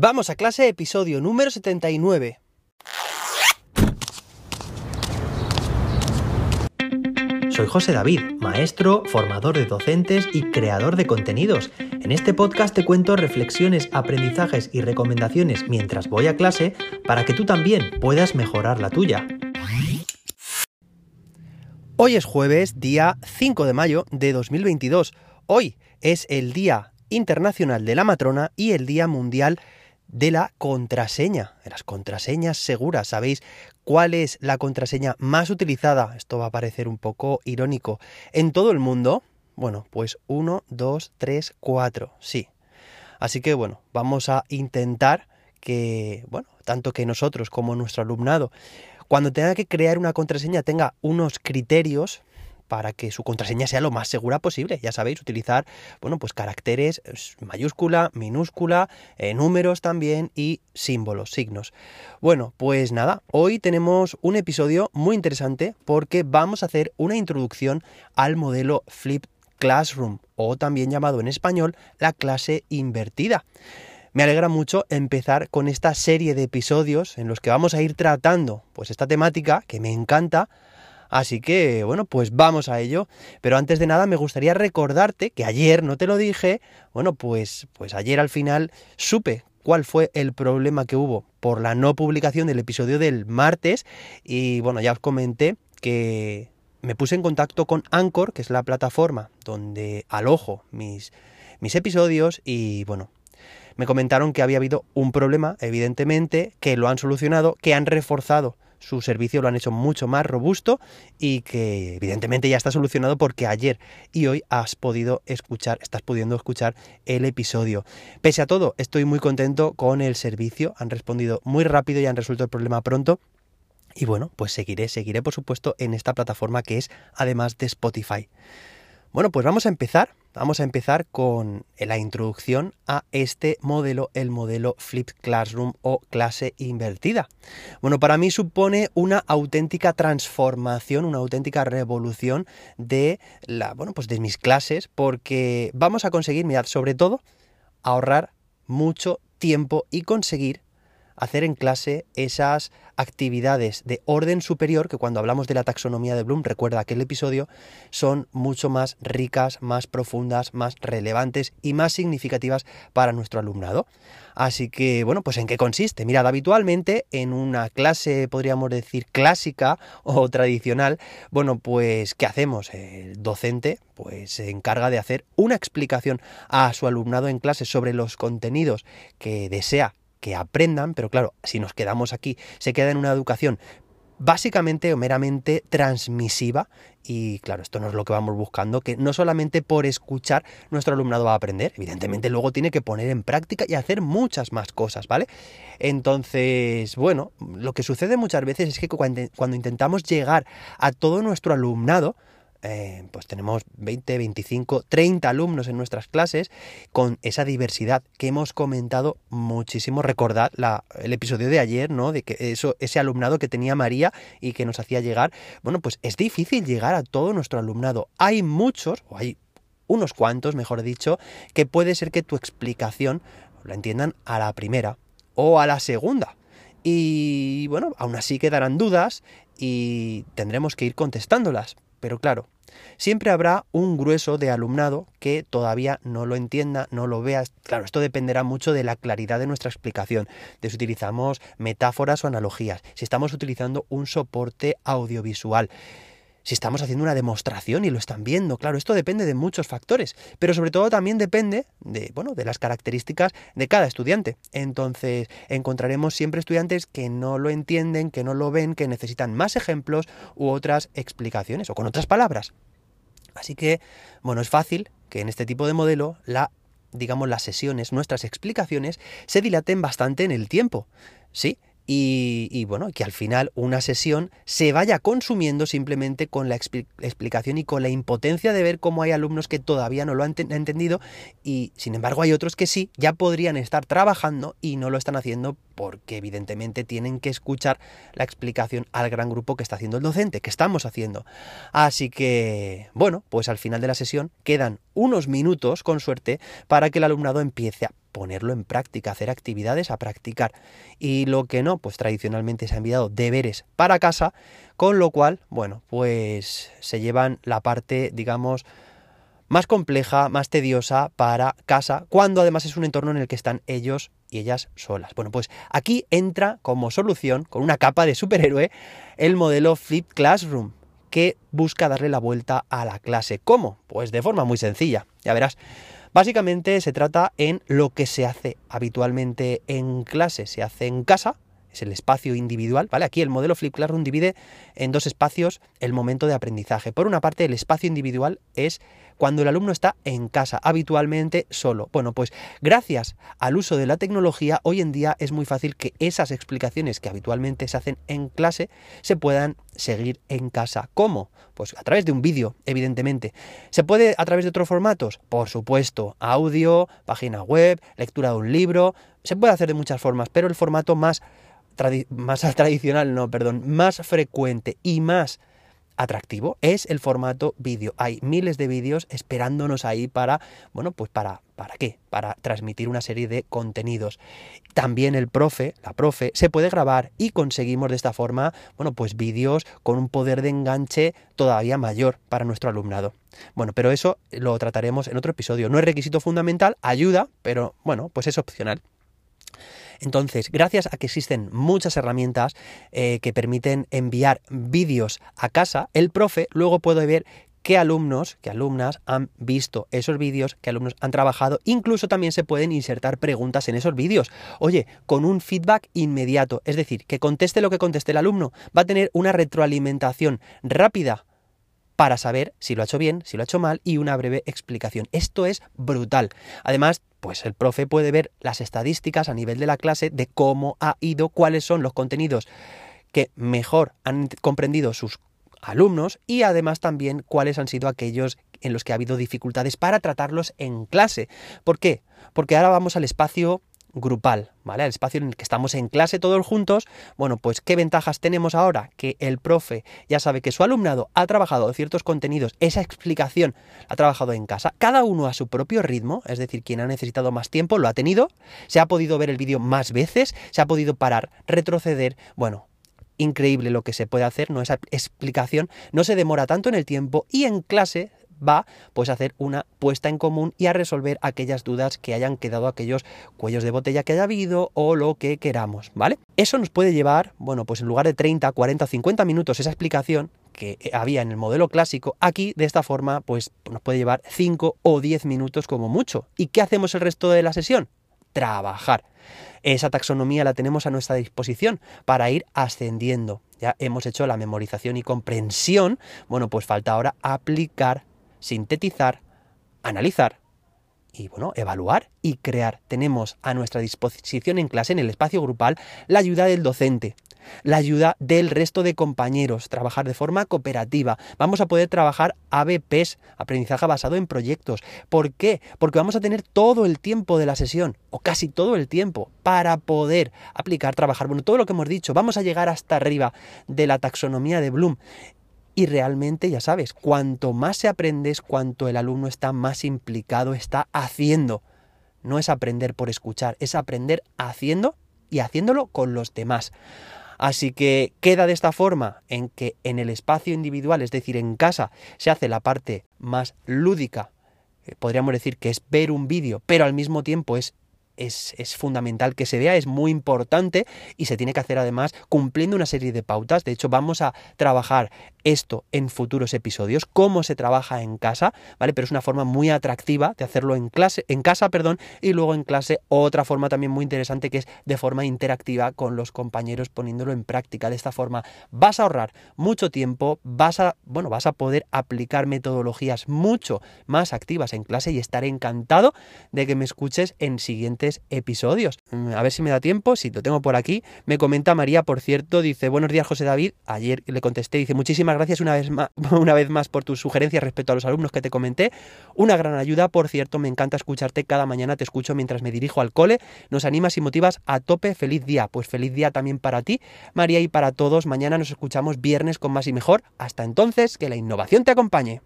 Vamos a clase, episodio número 79. Soy José David, maestro, formador de docentes y creador de contenidos. En este podcast te cuento reflexiones, aprendizajes y recomendaciones mientras voy a clase para que tú también puedas mejorar la tuya. Hoy es jueves, día 5 de mayo de 2022. Hoy es el Día Internacional de la Matrona y el Día Mundial de la contraseña, de las contraseñas seguras. ¿Sabéis cuál es la contraseña más utilizada? Esto va a parecer un poco irónico. En todo el mundo, bueno, pues 1, 2, 3, 4, sí. Así que bueno, vamos a intentar que, bueno, tanto que nosotros como nuestro alumnado, cuando tenga que crear una contraseña tenga unos criterios para que su contraseña sea lo más segura posible. Ya sabéis, utilizar, bueno, pues caracteres mayúscula, minúscula, eh, números también y símbolos, signos. Bueno, pues nada, hoy tenemos un episodio muy interesante porque vamos a hacer una introducción al modelo Flip Classroom o también llamado en español la clase invertida. Me alegra mucho empezar con esta serie de episodios en los que vamos a ir tratando pues esta temática que me encanta Así que, bueno, pues vamos a ello. Pero antes de nada me gustaría recordarte que ayer no te lo dije, bueno, pues, pues ayer al final supe cuál fue el problema que hubo por la no publicación del episodio del martes y bueno, ya os comenté que me puse en contacto con Anchor, que es la plataforma donde alojo mis, mis episodios y bueno, me comentaron que había habido un problema, evidentemente, que lo han solucionado, que han reforzado su servicio lo han hecho mucho más robusto y que evidentemente ya está solucionado porque ayer y hoy has podido escuchar, estás pudiendo escuchar el episodio. Pese a todo, estoy muy contento con el servicio, han respondido muy rápido y han resuelto el problema pronto. Y bueno, pues seguiré, seguiré por supuesto en esta plataforma que es además de Spotify. Bueno, pues vamos a empezar. Vamos a empezar con la introducción a este modelo, el modelo Flipped Classroom o clase invertida. Bueno, para mí supone una auténtica transformación, una auténtica revolución de la, bueno, pues de mis clases, porque vamos a conseguir, mirad, sobre todo, ahorrar mucho tiempo y conseguir hacer en clase esas actividades de orden superior que cuando hablamos de la taxonomía de Bloom, recuerda aquel episodio, son mucho más ricas, más profundas, más relevantes y más significativas para nuestro alumnado. Así que, bueno, pues ¿en qué consiste? Mirad, habitualmente en una clase, podríamos decir, clásica o tradicional, bueno, pues ¿qué hacemos? El docente pues se encarga de hacer una explicación a su alumnado en clase sobre los contenidos que desea que aprendan, pero claro, si nos quedamos aquí, se queda en una educación básicamente o meramente transmisiva y claro, esto no es lo que vamos buscando, que no solamente por escuchar nuestro alumnado va a aprender, evidentemente luego tiene que poner en práctica y hacer muchas más cosas, ¿vale? Entonces, bueno, lo que sucede muchas veces es que cuando, cuando intentamos llegar a todo nuestro alumnado, eh, pues tenemos 20, 25, 30 alumnos en nuestras clases con esa diversidad que hemos comentado muchísimo. Recordad el episodio de ayer, ¿no? De que eso, ese alumnado que tenía María y que nos hacía llegar. Bueno, pues es difícil llegar a todo nuestro alumnado. Hay muchos, o hay unos cuantos, mejor dicho, que puede ser que tu explicación la entiendan a la primera o a la segunda. Y bueno, aún así quedarán dudas y tendremos que ir contestándolas. Pero claro, siempre habrá un grueso de alumnado que todavía no lo entienda, no lo vea. Claro, esto dependerá mucho de la claridad de nuestra explicación, de si utilizamos metáforas o analogías, si estamos utilizando un soporte audiovisual si estamos haciendo una demostración y lo están viendo. Claro, esto depende de muchos factores, pero sobre todo también depende de, bueno, de las características de cada estudiante. Entonces, encontraremos siempre estudiantes que no lo entienden, que no lo ven, que necesitan más ejemplos u otras explicaciones o con otras palabras. Así que, bueno, es fácil que en este tipo de modelo la digamos las sesiones, nuestras explicaciones se dilaten bastante en el tiempo. Sí, y, bueno, que al final una sesión se vaya consumiendo simplemente con la explicación y con la impotencia de ver cómo hay alumnos que todavía no lo han entendido y sin embargo hay otros que sí, ya podrían estar trabajando y no lo están haciendo porque evidentemente tienen que escuchar la explicación al gran grupo que está haciendo el docente, que estamos haciendo. Así que, bueno, pues al final de la sesión quedan unos minutos, con suerte, para que el alumnado empiece a ponerlo en práctica, hacer actividades a practicar. Y lo que no, pues tradicionalmente se ha enviado deberes para casa, con lo cual, bueno, pues se llevan la parte, digamos, más compleja, más tediosa para casa, cuando además es un entorno en el que están ellos y ellas solas. Bueno, pues aquí entra como solución, con una capa de superhéroe, el modelo Flip Classroom, que busca darle la vuelta a la clase. ¿Cómo? Pues de forma muy sencilla, ya verás. Básicamente se trata en lo que se hace habitualmente en clase, se hace en casa, es el espacio individual, ¿vale? Aquí el modelo Flip Classroom divide en dos espacios el momento de aprendizaje. Por una parte, el espacio individual es cuando el alumno está en casa, habitualmente solo. Bueno, pues gracias al uso de la tecnología, hoy en día es muy fácil que esas explicaciones que habitualmente se hacen en clase se puedan seguir en casa. ¿Cómo? Pues a través de un vídeo, evidentemente. ¿Se puede a través de otros formatos? Por supuesto, audio, página web, lectura de un libro, se puede hacer de muchas formas, pero el formato más más tradicional, no, perdón, más frecuente y más atractivo es el formato vídeo. Hay miles de vídeos esperándonos ahí para, bueno, pues para, ¿para qué? Para transmitir una serie de contenidos. También el profe, la profe, se puede grabar y conseguimos de esta forma, bueno, pues vídeos con un poder de enganche todavía mayor para nuestro alumnado. Bueno, pero eso lo trataremos en otro episodio. No es requisito fundamental, ayuda, pero bueno, pues es opcional. Entonces, gracias a que existen muchas herramientas eh, que permiten enviar vídeos a casa, el profe luego puede ver qué alumnos, qué alumnas han visto esos vídeos, qué alumnos han trabajado. Incluso también se pueden insertar preguntas en esos vídeos. Oye, con un feedback inmediato, es decir, que conteste lo que conteste el alumno, va a tener una retroalimentación rápida para saber si lo ha hecho bien, si lo ha hecho mal y una breve explicación. Esto es brutal. Además, pues el profe puede ver las estadísticas a nivel de la clase de cómo ha ido, cuáles son los contenidos que mejor han comprendido sus alumnos y además también cuáles han sido aquellos en los que ha habido dificultades para tratarlos en clase. ¿Por qué? Porque ahora vamos al espacio grupal, ¿vale? El espacio en el que estamos en clase todos juntos. Bueno, pues ¿qué ventajas tenemos ahora? Que el profe ya sabe que su alumnado ha trabajado ciertos contenidos, esa explicación ha trabajado en casa, cada uno a su propio ritmo, es decir, quien ha necesitado más tiempo lo ha tenido, se ha podido ver el vídeo más veces, se ha podido parar, retroceder, bueno, increíble lo que se puede hacer, ¿no? Esa explicación no se demora tanto en el tiempo y en clase va pues a hacer una puesta en común y a resolver aquellas dudas que hayan quedado, aquellos cuellos de botella que haya habido o lo que queramos, ¿vale? Eso nos puede llevar, bueno, pues en lugar de 30, 40, 50 minutos esa explicación que había en el modelo clásico, aquí de esta forma pues nos puede llevar 5 o 10 minutos como mucho. ¿Y qué hacemos el resto de la sesión? Trabajar. Esa taxonomía la tenemos a nuestra disposición para ir ascendiendo. Ya hemos hecho la memorización y comprensión. Bueno, pues falta ahora aplicar sintetizar, analizar y bueno, evaluar y crear. Tenemos a nuestra disposición en clase, en el espacio grupal, la ayuda del docente, la ayuda del resto de compañeros, trabajar de forma cooperativa. Vamos a poder trabajar ABPs, aprendizaje basado en proyectos. ¿Por qué? Porque vamos a tener todo el tiempo de la sesión, o casi todo el tiempo, para poder aplicar, trabajar. Bueno, todo lo que hemos dicho, vamos a llegar hasta arriba de la taxonomía de Bloom. Y realmente, ya sabes, cuanto más se aprende es cuanto el alumno está más implicado, está haciendo. No es aprender por escuchar, es aprender haciendo y haciéndolo con los demás. Así que queda de esta forma en que en el espacio individual, es decir, en casa, se hace la parte más lúdica. Eh, podríamos decir que es ver un vídeo, pero al mismo tiempo es es, fundamental que se vea, es muy importante y se tiene que hacer además cumpliendo una serie de pautas. De hecho, vamos a trabajar esto en futuros episodios, cómo se trabaja en casa, ¿vale? Pero es una forma muy atractiva de hacerlo en clase, en casa, perdón, y luego en clase otra forma también muy interesante que es de forma interactiva con los compañeros poniéndolo en práctica. De esta forma vas a ahorrar mucho tiempo, vas a, bueno, vas a poder aplicar metodologías mucho más activas en clase y estaré encantado de que me escuches en siguientes episodios. Mm, a ver si me da tiempo, si lo tengo por aquí. Me comenta María, por cierto, dice, buenos días José David, ayer le contesté, dice, muchísimas gracias una vez, más, una vez más por tus sugerencias respecto a los alumnos que te comenté. Una gran ayuda, por cierto, me encanta escucharte cada mañana, te escucho mientras me dirijo al cole. Nos animas y motivas a tope. Feliz día. Pues feliz día también para ti, María, y para todos. Mañana nos escuchamos viernes con más y mejor. Hasta entonces, que la innovación te acompañe.